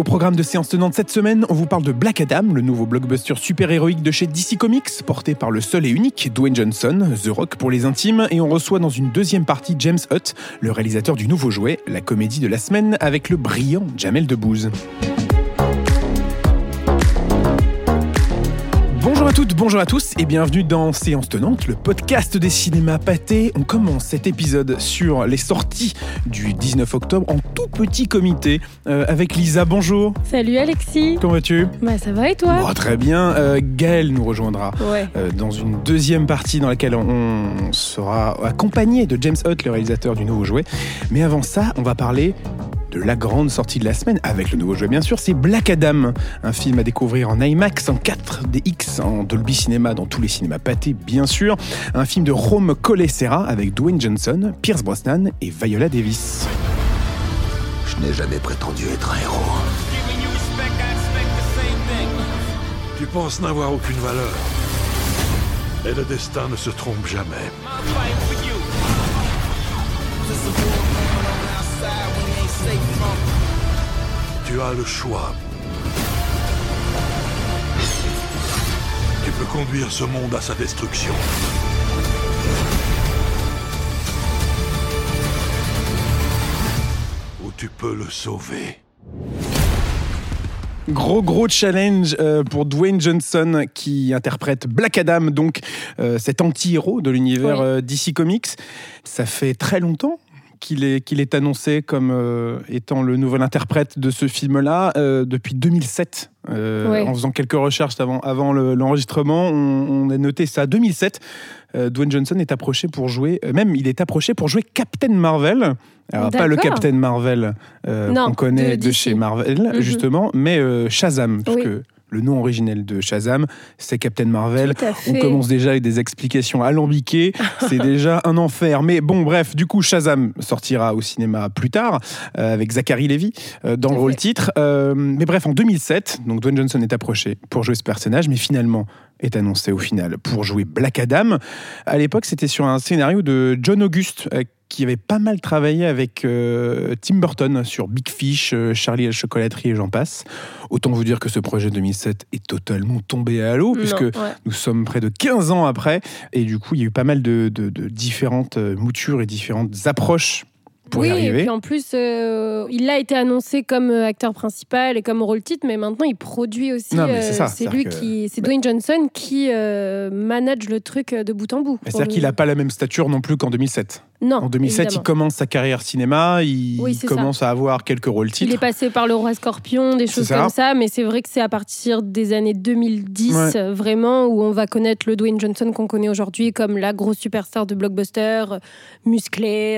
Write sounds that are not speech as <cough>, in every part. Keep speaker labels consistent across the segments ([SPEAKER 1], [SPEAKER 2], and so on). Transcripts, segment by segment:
[SPEAKER 1] Au programme de séance tenante cette semaine, on vous parle de Black Adam, le nouveau blockbuster super-héroïque de chez DC Comics, porté par le seul et unique Dwayne Johnson, The Rock pour les intimes, et on reçoit dans une deuxième partie James Hutt, le réalisateur du nouveau jouet, la comédie de la semaine avec le brillant Jamel Debbouze. Toutes, bonjour à tous et bienvenue dans Séance Tenante, le podcast des cinémas pâtés. On commence cet épisode sur les sorties du 19 octobre en tout petit comité euh, avec Lisa. Bonjour.
[SPEAKER 2] Salut Alexis.
[SPEAKER 1] Comment vas-tu?
[SPEAKER 2] Bah ça va et toi?
[SPEAKER 1] Bon, Très bien. Euh, Gaël nous rejoindra
[SPEAKER 2] Ouais.
[SPEAKER 1] euh, dans une deuxième partie dans laquelle on sera accompagné de James Hutt, le réalisateur du nouveau jouet. Mais avant ça, on va parler de la grande sortie de la semaine, avec le nouveau jouet bien sûr, c'est Black Adam, un film à découvrir en IMAX, en 4DX, en Dolby Cinema, dans tous les cinémas pâtés bien sûr, un film de Rome Colessera avec Dwayne Johnson, Pierce Brosnan et Viola Davis.
[SPEAKER 3] Je n'ai jamais prétendu être un héros.
[SPEAKER 4] Tu penses n'avoir aucune valeur. Et le destin ne se trompe jamais. Tu as le choix. Tu peux conduire ce monde à sa destruction. Ou tu peux le sauver.
[SPEAKER 1] Gros gros challenge euh, pour Dwayne Johnson qui interprète Black Adam, donc euh, cet anti-héros de l'univers
[SPEAKER 2] Oui.
[SPEAKER 1] euh, DC Comics. Ça fait très longtemps qu'il est, qu'il est annoncé comme euh, étant le nouvel interprète de ce film-là euh, depuis 2007. Euh,
[SPEAKER 2] Ouais.
[SPEAKER 1] En faisant quelques recherches avant, avant le- l'enregistrement, on, on a noté ça 2007. Euh, Dwayne Johnson est approché pour jouer, même il est approché pour jouer Captain Marvel. Alors pas le. Captain Marvel qu'on connaît
[SPEAKER 2] de
[SPEAKER 1] chez Marvel
[SPEAKER 2] Mhm.
[SPEAKER 1] justement, mais Shazam, parce
[SPEAKER 2] Oui.
[SPEAKER 1] que le nom originel de Shazam, c'est Captain Marvel. On commence déjà avec des explications alambiquées, <laughs> c'est déjà un enfer. Mais bon, bref, du coup, Shazam sortira au cinéma plus tard euh, avec Zachary Levi euh, dans le rôle titre. Euh, mais bref, en 2007, donc Dwayne Johnson est approché pour jouer ce personnage, mais finalement est annoncé au final pour jouer Black Adam. À l'époque, c'était sur un scénario de John August. Qui avait pas mal travaillé avec euh, Tim Burton sur Big Fish, euh, Charlie et la chocolaterie et j'en passe. Autant vous dire que ce projet 2007 est totalement tombé à l'eau, puisque
[SPEAKER 2] ouais.
[SPEAKER 1] nous sommes près de 15 ans après, et du coup, il y a eu pas mal de, de- de différentes euh, moutures et différentes approches pour
[SPEAKER 2] oui,
[SPEAKER 1] y
[SPEAKER 2] et puis en plus, euh, il a été annoncé comme euh, acteur principal et comme rôle titre, mais maintenant il produit aussi.
[SPEAKER 1] Non, mais c'est
[SPEAKER 2] euh,
[SPEAKER 1] ça,
[SPEAKER 2] c'est lui
[SPEAKER 1] que-
[SPEAKER 2] qui, c'est Dwayne Johnson qui euh, manage le truc de bout en bout.
[SPEAKER 1] C'est-à-dire qu'il n'a pas la même stature non plus qu'en 2007.
[SPEAKER 2] Non.
[SPEAKER 1] En 2007,
[SPEAKER 2] évidemment.
[SPEAKER 1] il commence sa carrière cinéma, il
[SPEAKER 2] Oui, c'est ça.
[SPEAKER 1] commence à avoir quelques rôles
[SPEAKER 2] Il
[SPEAKER 1] titres.
[SPEAKER 2] est passé par le roi Scorpion, des choses
[SPEAKER 1] ça.
[SPEAKER 2] comme ça, mais c'est vrai que c'est à partir des années 2010,
[SPEAKER 1] Ouais.
[SPEAKER 2] euh, vraiment, où on va connaître le Dwayne Johnson qu'on connaît aujourd'hui comme la grosse superstar de blockbuster, musclé,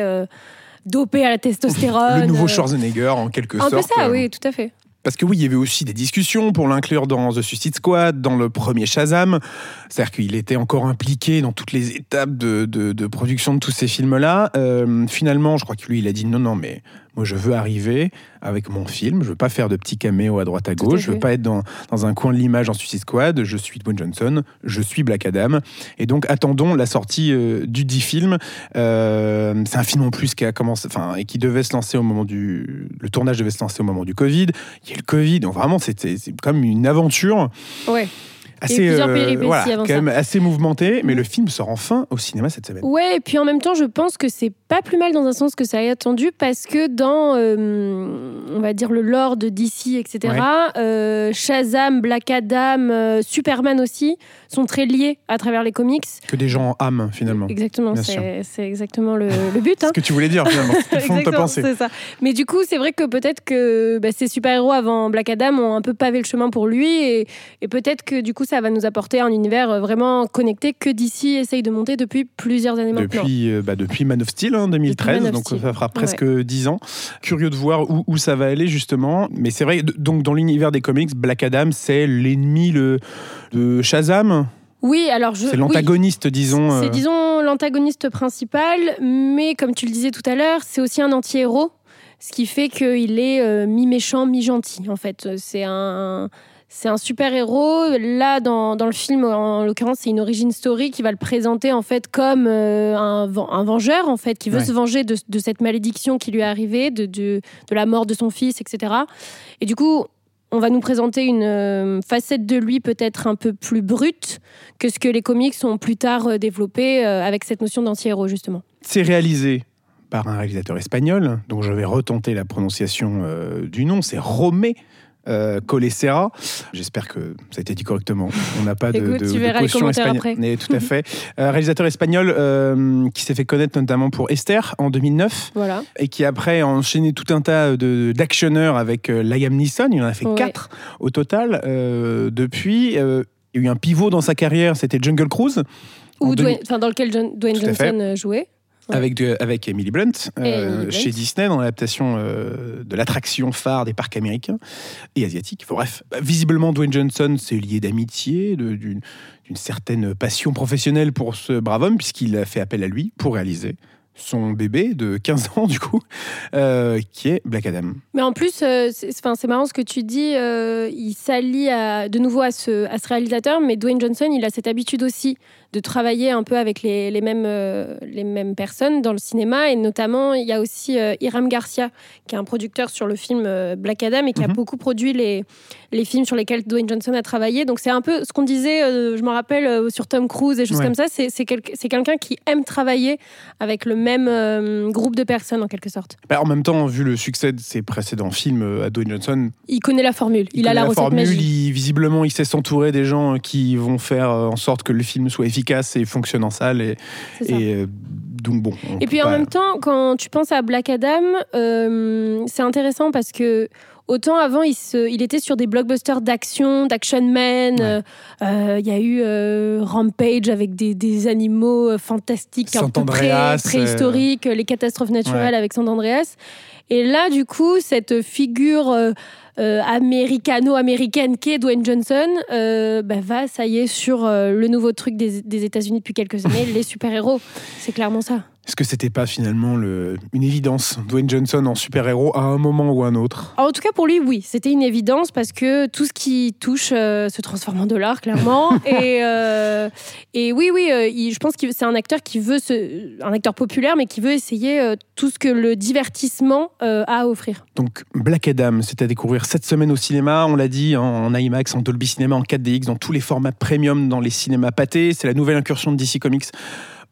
[SPEAKER 2] dopé à la testostérone.
[SPEAKER 1] Le nouveau
[SPEAKER 2] euh,
[SPEAKER 1] Schwarzenegger, en quelque
[SPEAKER 2] Un
[SPEAKER 1] sorte.
[SPEAKER 2] peu ça,
[SPEAKER 1] euh,
[SPEAKER 2] oui, tout à fait.
[SPEAKER 1] Parce que oui, il y avait aussi des discussions pour l'inclure dans The Suicide Squad, dans le premier Shazam. C'est-à-dire qu'il était encore impliqué dans toutes les étapes de, de- de production de tous ces films-là. Euh, finalement, je crois que lui, il a dit non, non, mais moi, je veux arriver avec mon film. Je veux pas faire de petits caméos à droite à
[SPEAKER 2] Tout à
[SPEAKER 1] gauche. Je veux pas être dans, dans un coin de l'image en Suicide Squad. Je suis Dwayne Johnson. Je suis Black Adam. Et donc, attendons la sortie euh, du dit film. Euh, c'est un film en plus qui a commencé, enfin, et qui devait se lancer au moment du, le tournage devait se lancer au moment du Covid. Il y a eu le Covid, donc vraiment c'était comme une aventure
[SPEAKER 2] Ouais.
[SPEAKER 1] Assez,
[SPEAKER 2] péripéties
[SPEAKER 1] voilà,
[SPEAKER 2] avant
[SPEAKER 1] quand
[SPEAKER 2] ça.
[SPEAKER 1] même assez mouvementée. Mais le film sort enfin au cinéma cette semaine.
[SPEAKER 2] Ouais, et puis en même temps, je pense que c'est pas plus mal dans un sens que ça ait attendu parce que dans, euh, on va dire, le lore de DC, etc., euh, Shazam, Black Adam, euh, Superman aussi sont très liés à travers les comics.
[SPEAKER 1] Que des gens aiment finalement.
[SPEAKER 2] Exactement, c'est exactement le, le but. <laughs>
[SPEAKER 1] C'est
[SPEAKER 2] hein.
[SPEAKER 1] ce que tu voulais dire finalement. C'est le fond de ta <laughs> pensée.
[SPEAKER 2] ça. Mais du coup, c'est vrai que peut-être que bah, ces super-héros avant Black Adam ont un peu pavé le chemin pour lui et, et peut-être que du coup, ça va nous apporter un univers euh, vraiment connecté que DC essaye de monter depuis plusieurs années maintenant.
[SPEAKER 1] Depuis, euh, bah, depuis Man of Steel, hein, 2013,
[SPEAKER 2] Man of
[SPEAKER 1] donc
[SPEAKER 2] Steel.
[SPEAKER 1] ça fera presque 10 ans. Curieux de voir où, où ça va aller justement. Mais c'est vrai, donc dans l'univers des comics, Black Adam, c'est l'ennemi le, de Shazam?
[SPEAKER 2] Oui, alors je.
[SPEAKER 1] C'est
[SPEAKER 2] oui.
[SPEAKER 1] l'antagoniste, disons.
[SPEAKER 2] C'est,
[SPEAKER 1] euh,
[SPEAKER 2] disons, l'antagoniste principal, mais comme tu le disais tout à l'heure, c'est aussi un anti-héros, ce qui fait qu'il est euh, mi-méchant, mi-gentil, en fait. C'est un. C'est un super héros. Là, dans, dans le film, en l'occurrence, c'est une origin story qui va le présenter en fait comme euh, un, ven- un vengeur en fait, qui veut
[SPEAKER 1] Ouais.
[SPEAKER 2] se venger de, de cette malédiction qui lui est arrivée, de, de, de la mort de son fils, etc. Et du coup, on va nous présenter une euh, facette de lui peut-être un peu plus brute que ce que les comics ont plus tard euh, développé euh, avec cette notion d'anti-héros justement.
[SPEAKER 1] C'est réalisé par un réalisateur espagnol, dont je vais retenter la prononciation du nom, c'est Romé. Euh, Colessera. J'espère que ça a été dit correctement. On n'a pas de,
[SPEAKER 2] Écoute,
[SPEAKER 1] de,
[SPEAKER 2] tu
[SPEAKER 1] de
[SPEAKER 2] verras
[SPEAKER 1] caution espagnole. tout à <laughs> fait. Euh, réalisateur espagnol euh, qui s'est fait connaître notamment pour Esther en 2009
[SPEAKER 2] Voilà.
[SPEAKER 1] et qui après a enchaîné tout un tas d'actionneurs avec euh, Liam Neeson. Il en a fait
[SPEAKER 2] Ouais.
[SPEAKER 1] quatre au total euh, depuis. Il y a eu un pivot dans sa carrière, c'était Jungle Cruise. en
[SPEAKER 2] Ou
[SPEAKER 1] 2000
[SPEAKER 2] Dwayne- enfin, dans lequel John- Dwayne. Johnson jouait. Ouais.
[SPEAKER 1] avec, de- avec Emily Blunt, euh,
[SPEAKER 2] Emily Blunt.
[SPEAKER 1] chez Disney, dans l'adaptation euh, de l'attraction phare des parcs américains et asiatiques. Enfin, bref, bah, visiblement, Dwayne Johnson, c'est lié d'amitié, d'une certaine passion professionnelle pour ce brave homme, puisqu'il a fait appel à lui pour réaliser son bébé de 15 ans, du coup, euh, qui est Black Adam.
[SPEAKER 2] Mais en plus, euh, c'est marrant ce que tu dis. euh, il s'allie de nouveau à ce, à ce réalisateur, mais Dwayne Johnson, il a cette habitude aussi de travailler un peu avec les, les mêmes, euh, les mêmes personnes dans le cinéma. Et notamment, il y a aussi euh, Hiram Garcia, qui est un producteur sur le film euh, Black Adam et qui a
[SPEAKER 1] Mhm.
[SPEAKER 2] beaucoup produit les, les films sur lesquels Dwayne Johnson a travaillé. Donc c'est un peu ce qu'on disait, euh, je me rappelle, sur Tom Cruise et choses
[SPEAKER 1] Ouais.
[SPEAKER 2] comme ça. C'est quel- quelqu'un qui aime travailler avec le même groupe de personnes, en quelque sorte.
[SPEAKER 1] Bah, en même temps, vu le succès de ses précédents films à Dwayne Johnson,
[SPEAKER 2] Il connaît la formule. Il, a la, recette
[SPEAKER 1] formule, il- visiblement, il sait s'entourer des gens qui vont faire en sorte que le film soit efficace et fonctionne en salle. Et, euh, donc bon. on
[SPEAKER 2] Et puis en
[SPEAKER 1] pas-
[SPEAKER 2] même temps, quand tu penses à Black Adam, euh, c'est intéressant parce que autant avant, il, se, il était sur des blockbusters d'action, d'action man.
[SPEAKER 1] Ouais.
[SPEAKER 2] euh, Il y a eu euh, Rampage avec des, des animaux fantastiques, un peu pré-
[SPEAKER 1] euh,
[SPEAKER 2] préhistoriques, les catastrophes naturelles
[SPEAKER 1] Ouais.
[SPEAKER 2] avec Sant Andreas. Et là, du coup, cette figure euh, euh, américano-américaine qu'est Dwayne Johnson euh, bah, va, ça y est, sur euh, le nouveau truc des, des États-Unis depuis quelques années, les super-héros. C'est clairement ça.
[SPEAKER 1] Est-ce que c'était pas finalement le- une évidence Dwayne Johnson en super-héros à un moment ou un autre?
[SPEAKER 2] En tout cas, pour lui, oui, c'était une évidence parce que tout ce qui touche euh, se transforme en dollars, clairement. <laughs> et, euh, et oui, oui, euh, il- je pense que c'est un acteur qui veut, se, un acteur populaire, mais qui veut essayer tout ce que le divertissement a à offrir.
[SPEAKER 1] Donc Black Adam, c'est à découvrir cette semaine au cinéma, on l'a dit, hein, en IMAX, en Dolby Cinema, en 4DX, dans tous les formats premium, dans les cinémas pâtés. C'est la nouvelle incursion de DC Comics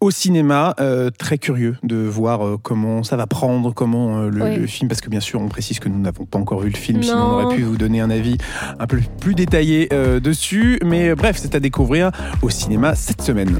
[SPEAKER 1] au cinéma. Euh, très curieux de voir euh, comment ça va prendre, comment euh, le, film, parce que bien sûr, on précise que nous n'avons pas encore vu le film, sinon
[SPEAKER 2] Non.
[SPEAKER 1] on aurait pu vous donner un avis un peu plus détaillé euh, dessus. Mais euh, bref, c'est à découvrir au cinéma cette semaine.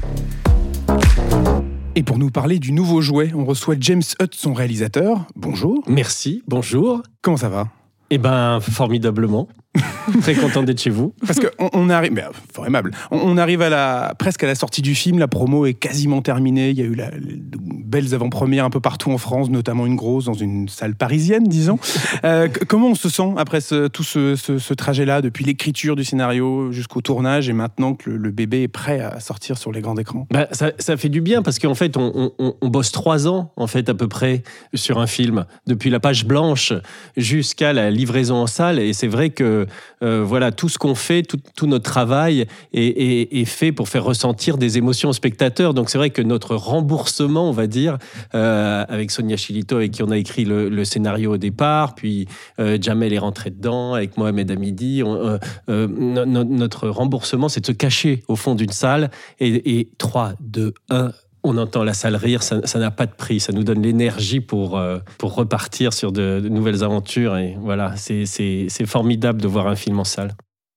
[SPEAKER 1] Et pour nous parler du nouveau jouet, on reçoit James Hutt, son réalisateur. Bonjour.
[SPEAKER 5] Merci, bonjour.
[SPEAKER 1] Comment ça va?
[SPEAKER 5] Eh ben, formidablement. <laughs> Très content d'être chez vous.
[SPEAKER 1] Parce qu'on on arrive, mais, euh, fort aimable. On, on arrive à la, presque à la sortie du film. La promo est quasiment terminée. Il y a eu la, de belles avant-premières un peu partout en France, notamment une grosse dans une salle parisienne, disons. <laughs> Euh, comment on se sent après ce- tout ce, ce- ce trajet-là, depuis l'écriture du scénario jusqu'au tournage, et maintenant que le, le bébé est prêt à sortir sur les grands écrans?
[SPEAKER 5] Bah, ça, ça fait du bien parce qu'en fait, on- on bosse trois ans, en fait, à peu près, sur un film, depuis la page blanche jusqu'à la livraison en salle. Et c'est vrai que, euh, voilà, tout ce qu'on fait, tout, tout notre travail est, fait pour faire ressentir des émotions aux spectateurs. Donc c'est vrai que notre remboursement, on va dire, euh, avec Sonia Chilito, avec qui on a écrit le, scénario au départ, puis euh, Jamel est rentré dedans, avec Mohamed Hamidi, notre remboursement, c'est de se cacher au fond d'une salle et, et 3, 2, 1, on entend la salle rire, ça n'a pas de prix, ça nous donne l'énergie pour, euh, pour repartir sur de, de nouvelles aventures. Et voilà, c'est- formidable de voir un film en salle.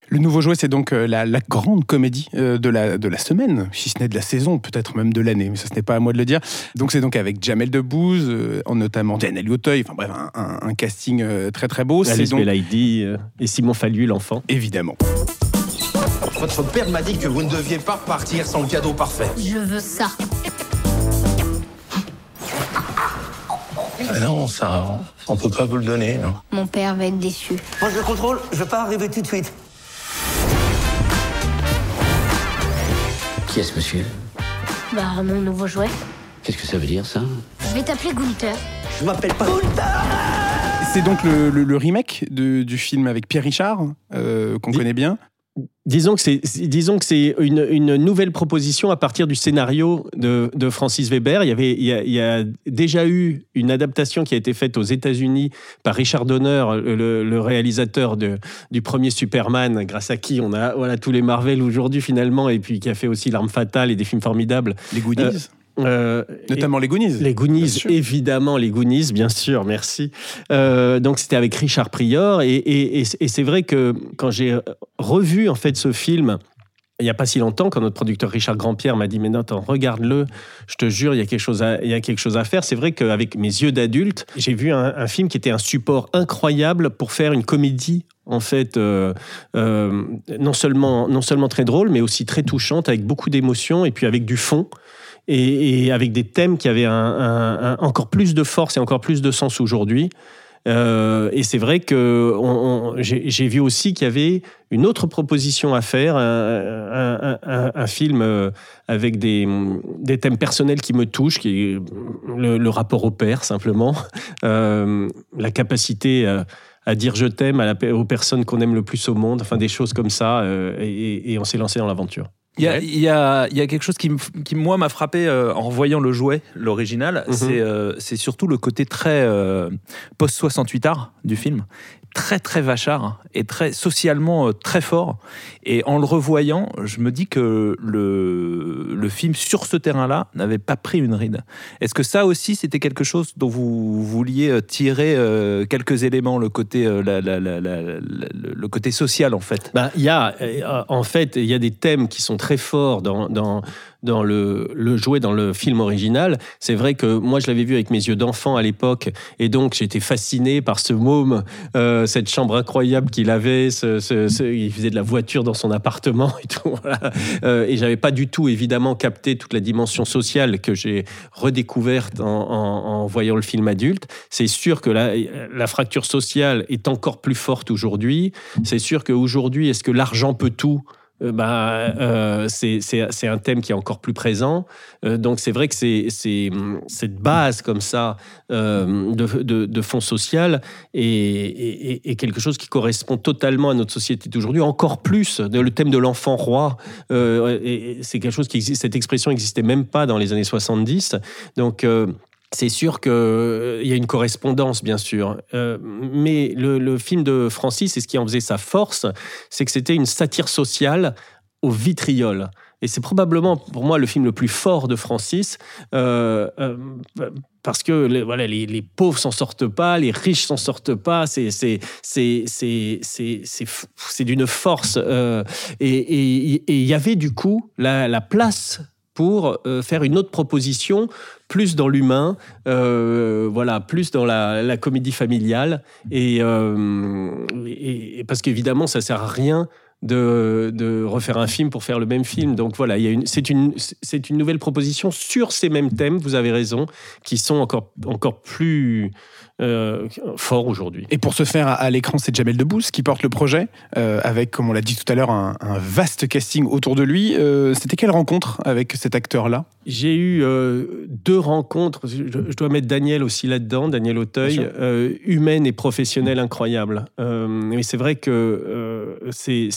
[SPEAKER 1] Le nouveau jouet, c'est donc euh, la, la grande comédie euh, de, la, de la semaine, si ce n'est de la saison, peut-être même de l'année, mais ça, ce n'est pas à moi de le dire. Donc, c'est donc avec Jamel Debbouze, euh, en notamment Diana Lioteuil, enfin bref, un, un- un casting très très beau. C'est
[SPEAKER 5] Alice
[SPEAKER 1] donc,
[SPEAKER 5] Belaïdi et Simon Fallu, l'enfant.
[SPEAKER 1] évidemment.
[SPEAKER 6] Votre père m'a dit que vous ne deviez pas repartir sans le cadeau parfait.
[SPEAKER 7] Je veux ça.
[SPEAKER 6] Ah non, ça, on peut pas vous le donner, non.
[SPEAKER 7] Mon père va être déçu.
[SPEAKER 8] Moi je contrôle, je vais pas arriver tout de suite.
[SPEAKER 9] Qui est ce monsieur?
[SPEAKER 7] Bah, mon nouveau jouet.
[SPEAKER 9] Qu'est-ce que ça veut dire ça?
[SPEAKER 7] Je vais t'appeler Gunther.
[SPEAKER 8] Je m'appelle pas.
[SPEAKER 1] C'est donc le, le- le remake de- du film avec Pierre Richard, euh, qu'on connaît bien.
[SPEAKER 5] Disons que c'est, disons que c'est une, une nouvelle proposition à partir du scénario de, de Francis Weber. Il y, avait, il, y a, il y a déjà eu une adaptation qui a été faite aux États-Unis par Richard Donner, le, le réalisateur de, du premier Superman, grâce à qui on a voilà, tous les Marvel aujourd'hui finalement, et puis qui a fait aussi L'Arme Fatale et des films formidables.
[SPEAKER 1] Les Goonies,
[SPEAKER 5] Euh,
[SPEAKER 1] notamment les Goonies.
[SPEAKER 5] Les Goonies, évidemment, les Goonies, bien sûr, merci. Euh, donc c'était avec Richard Prior, et, et- et- et c'est vrai que quand j'ai revu en fait ce film. Il n'y a pas si longtemps, quand notre producteur Richard Grandpierre m'a dit Mais non, attends, regarde-le, je te jure, il y a quelque chose à, il y a quelque chose à faire. C'est vrai qu'avec mes yeux d'adulte, j'ai vu un, un film qui était un support incroyable pour faire une comédie, en fait, euh, euh, non, seulement, non seulement très drôle, mais aussi très touchante, avec beaucoup d'émotions et puis avec du fond et, avec des thèmes qui avaient encore plus de force et encore plus de sens aujourd'hui. Euh, et c'est vrai que j'ai vu aussi qu'il y avait une autre proposition à faire, un, film euh, avec des, thèmes personnels qui me touchent, qui est le, rapport au père simplement, Euh, la capacité à, dire je t'aime aux personnes qu'on aime le plus au monde, enfin des choses comme ça, et on s'est lancé dans l'aventure.
[SPEAKER 9] Il y, a, il, y a, il y a quelque chose qui, moi, m'a frappé euh, en voyant le jouet, l'original.
[SPEAKER 5] Mhm.
[SPEAKER 9] C'est euh, c'est surtout le côté très euh, post-68 art du film. Très, très vachard et très socialement euh, très fort. Et en le revoyant, je me dis que le, le film, sur ce terrain-là, n'avait pas pris une ride. Est-ce que ça aussi, c'était quelque chose dont vous vouliez euh, tirer euh, quelques éléments, le côté, le côté social, en fait?
[SPEAKER 5] Bah, il y a, en fait, il y a des thèmes qui sont très forts dans, dans, dans le, le jouet, dans le film original. C'est vrai que moi, je l'avais vu avec mes yeux d'enfant à l'époque, et donc j'étais fasciné par ce môme, euh, cette chambre incroyable qu'il avait. Il faisait de la voiture dans son appartement et tout. <laughs> voilà. Euh, et j'avais pas du tout, évidemment, capté toute la dimension sociale que j'ai redécouverte en, voyant le film adulte. C'est sûr que la, la fracture sociale est encore plus forte aujourd'hui. C'est sûr qu'aujourd'hui, est-ce que l'argent peut tout? Bah, euh, c'est un thème qui est encore plus présent. Euh, donc c'est vrai que c'est cette base comme ça euh, de, de, de fonds social est, est- quelque chose qui correspond totalement à notre société d'aujourd'hui, encore plus. Le thème de l'enfant roi, euh, c'est quelque chose qui existe. Cette expression n'existait même pas dans les années 70. Donc euh, c'est sûr qu'il y a une correspondance, bien sûr. Euh, mais le, film de Francis, et ce qui en faisait sa force, c'est que c'était une satire sociale au vitriol. Et c'est probablement pour moi le film le plus fort de Francis, euh, euh, parce que les, voilà, les, pauvres s'en sortent pas, les riches s'en sortent pas. C'est d'une force. euh, et il y avait du coup la place pour euh, faire une autre proposition, plus dans l'humain, euh, voilà, plus dans la, comédie familiale, euh, et- parce qu'évidemment, ça sert à rien de, refaire un film pour faire le même film. Donc voilà, c'est une, une nouvelle proposition sur ces mêmes thèmes, vous avez raison, qui sont encore, encore plus euh, forts aujourd'hui.
[SPEAKER 1] Et pour ce faire, à, l'écran, c'est Jamel Debbouze qui porte le projet, euh, avec, comme on l'a dit tout à l'heure, un, un vaste casting autour de lui. Euh, C'était quelle rencontre avec cet acteur-là?
[SPEAKER 5] J'ai eu euh, deux rencontres, je, je dois mettre Daniel aussi là-dedans, Daniel Auteuil, euh, humaine et professionnelle incroyable. Euh, mais c'est vrai que euh, c'est-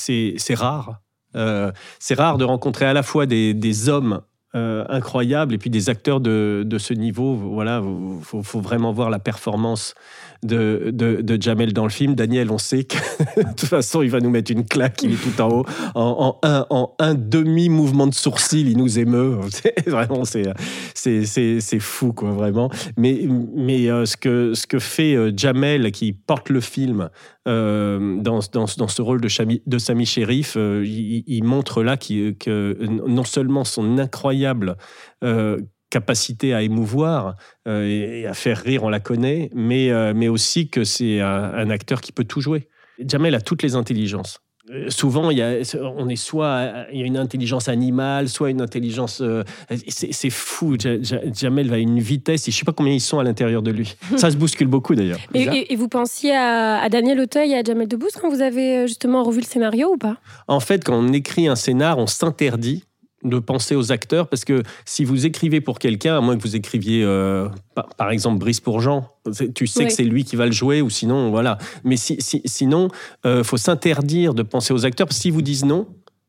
[SPEAKER 5] rare. Euh, c'est rare de rencontrer à la fois des, des hommes euh, incroyables et puis des acteurs de, de ce niveau. Voilà, il faut, faut vraiment voir la performance de, de, de Jamel dans le film. Daniel, on sait que <laughs> de toute façon, il va nous mettre une claque, il est tout en haut. En, un, en un demi-mouvement de sourcil, il nous émeut. <laughs> Vraiment, c'est fou, quoi, vraiment. Mais, mais euh, ce, que, ce que fait euh, Jamel, qui porte le film euh, dans, dans, ce rôle de, Chami- de Sami euh, il, montre là que non seulement son incroyable euh, capacité à émouvoir et, à faire rire, on la connaît, mais, mais aussi que c'est un, un acteur qui peut tout jouer. Jamel a toutes les intelligences. Euh, Souvent, il y a, on est soit il y a une intelligence animale, soit une intelligence. euh, c'est fou. Ja- Ja- Jamel va à une vitesse et je sais pas combien ils sont à l'intérieur de lui. <laughs> Ça se bouscule beaucoup d'ailleurs.
[SPEAKER 2] Et, et- et vous pensiez à, à Daniel Auteuil et à Jamel Debbouze quand vous avez euh, justement revu le scénario ou pas?
[SPEAKER 5] En fait, quand on écrit un scénar, on s'interdit de penser aux acteurs parce que si vous écrivez pour quelqu'un, à moins que vous écriviez euh, par, par exemple Brice pour Jean, c'est- tu sais
[SPEAKER 2] Oui.
[SPEAKER 5] que c'est lui qui va le jouer ou sinon voilà. Mais si, si- sinon, euh, faut s'interdire de penser aux acteurs parce que s'ils vous disent non.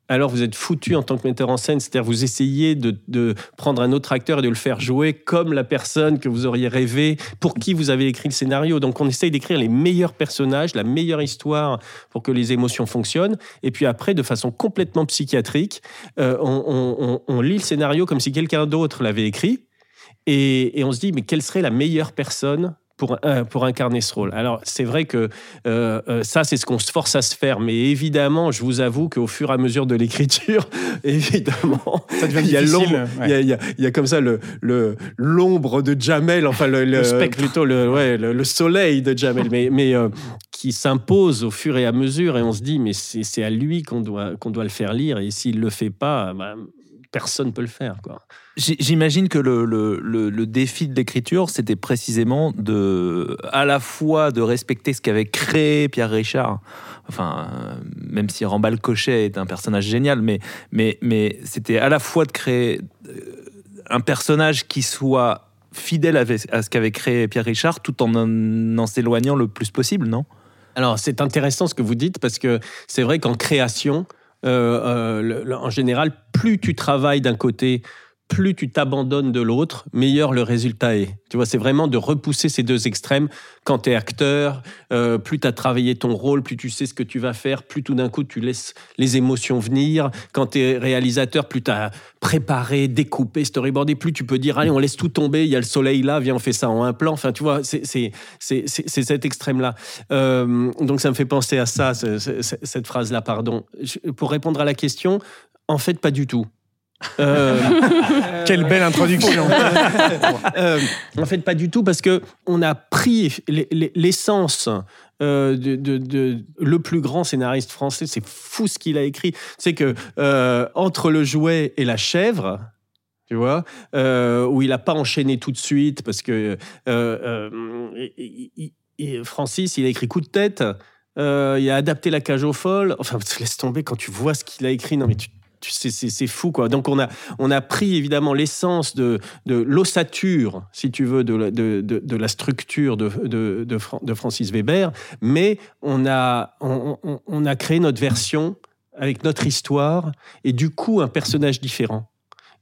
[SPEAKER 5] Alors vous êtes foutu en tant que metteur en scène, c'est-à-dire vous essayez de, de prendre un autre acteur et de le faire jouer comme la personne que vous auriez rêvé, pour qui vous avez écrit le scénario. Donc on essaye d'écrire les meilleurs personnages, la meilleure histoire pour que les émotions fonctionnent. Et puis après, de façon complètement psychiatrique, euh, on, on- lit le scénario comme si quelqu'un d'autre l'avait écrit. Et, et on se dit, mais quelle serait la meilleure personne pour, pour incarner ce rôle Alors, c'est vrai que euh, euh, ça, c'est ce qu'on se force à se faire. Mais évidemment, je vous avoue qu'au fur et à mesure de l'écriture, <laughs> évidemment,
[SPEAKER 1] Ça devient
[SPEAKER 5] il y a l'ombre,
[SPEAKER 1] ouais.
[SPEAKER 5] il y a- il y a- il y a comme ça le le- l'ombre de Jamel, enfin le,
[SPEAKER 1] Le spectre.
[SPEAKER 5] plutôt le, ouais, le, le soleil de Jamel, mais, mais euh, qui s'impose au fur et à mesure, et on se dit mais c'est c'est à lui qu'on doit qu'on doit le faire lire, et s'il le fait pas, bah, personne peut le faire quoi.
[SPEAKER 9] J'imagine que le, le- le- défi de l'écriture, c'était précisément de, à la fois de respecter ce qu'avait créé Pierre Richard. Enfin, euh, même si Rambal Cochet est un personnage génial, mais, mais, mais c'était à la fois de créer euh, un personnage qui soit fidèle à ce qu'avait créé Pierre Richard, tout en en, s'éloignant le plus possible, non?
[SPEAKER 5] Alors, c'est intéressant ce que vous dites parce que c'est vrai qu'en création, euh, en général, plus tu travailles d'un côté, plus tu t'abandonnes de l'autre, meilleur le résultat est. Tu vois, c'est vraiment de repousser ces deux extrêmes. Quand tu es acteur, euh, plus tu as travaillé ton rôle, plus tu sais ce que tu vas faire, plus tout d'un coup tu laisses les émotions venir. Quand tu es réalisateur, plus tu as préparé, découpé, storyboardé, plus tu peux dire allez, on laisse tout tomber, il y a le soleil là, viens, on fait ça en un plan. Enfin, tu vois, c'est cet extrême-là. Euh, donc ça me fait penser à ça, ce- ce- ce- cette phrase-là, pardon. Pour répondre à la question, en fait, pas du tout. Euh, <laughs>
[SPEAKER 1] Quelle belle introduction. <laughs>
[SPEAKER 5] euh, en fait, pas du tout, parce que on a pris l'essence euh, de, de- de- le plus grand scénariste français. C'est fou ce qu'il a écrit. C'est que entre le jouet et la chèvre. Tu vois, où il n'a pas enchaîné tout de suite parce que il- il- il- Francis, il a écrit coup de tête, il a adapté la cage aux folles. Enfin, <laughs> laisse tomber quand tu vois ce qu'il a écrit. Non, mais tu, c'est fou quoi. Donc on a on a pris évidemment l'essence de, de l'ossature, si tu veux, de, la- de, de, la structure de, de, de, Fran- de Francis Weber, mais on a, on, a créé notre version avec notre histoire et du coup un personnage différent.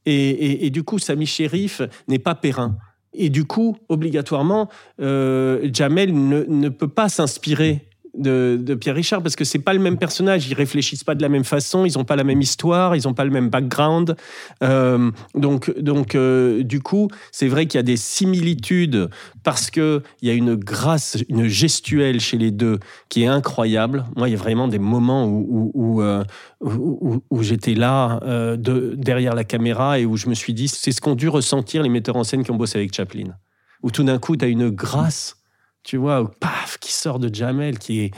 [SPEAKER 5] Et, et- du coup, Sami Sherif n'est pas Perrin. Et du coup, obligatoirement, euh, Jamel ne, ne peut pas s'inspirer de, Pierre Richard parce que c'est pas le même personnage. Ils réfléchissent pas de la même façon, ils ont pas la même histoire, ils ont pas le même background. Euh, donc, donc euh, du coup, c'est vrai qu'il y a des similitudes parce que il y a une grâce, une gestuelle chez les deux qui est incroyable. Moi, il y a vraiment des moments où, où, euh, j'étais là, de, derrière la caméra, et où je me suis dit, c'est ce qu'ont dû ressentir les metteurs en scène qui ont bossé avec Chaplin. Où tout d'un coup, tu as une grâce, tu vois, paf, qui sort de Jamel, qui est.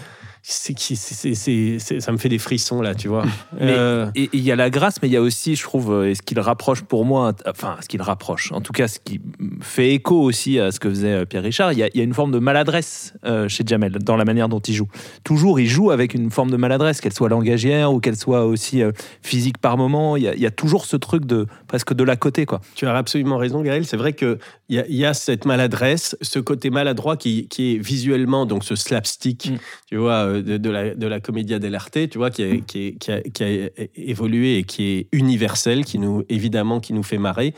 [SPEAKER 5] c'est- qui- c'est- c'est- c'est- c'est- ça me fait des frissons, là, tu vois. <laughs>
[SPEAKER 9] Mais-
[SPEAKER 5] Euh,
[SPEAKER 9] Et il y a la grâce, mais il y a aussi, je trouve, euh, et ce qui le rapproche pour moi, enfin, ce qui le rapproche, en tout cas, ce qui fait écho aussi à ce que faisait euh, Pierre Richard, il y a, il y a une forme de maladresse euh, chez Jamel, dans la manière dont il joue. Toujours, il joue avec une forme de maladresse, qu'elle soit langagière ou qu'elle soit aussi euh, physique par moment. Il y, a, il y a toujours ce truc de presque de la côté, quoi.
[SPEAKER 5] Tu as absolument raison, Gaël. C'est vrai qu'il y, a- il y a cette maladresse, ce côté maladroit qui, qui est visuellement, donc ce slapstick,
[SPEAKER 9] Mm.
[SPEAKER 5] tu vois, euh, de, la, de la dell'arte, tu vois, qui, qui, qui a, qui évolué et qui est universel, qui nous, évidemment, qui nous fait marrer.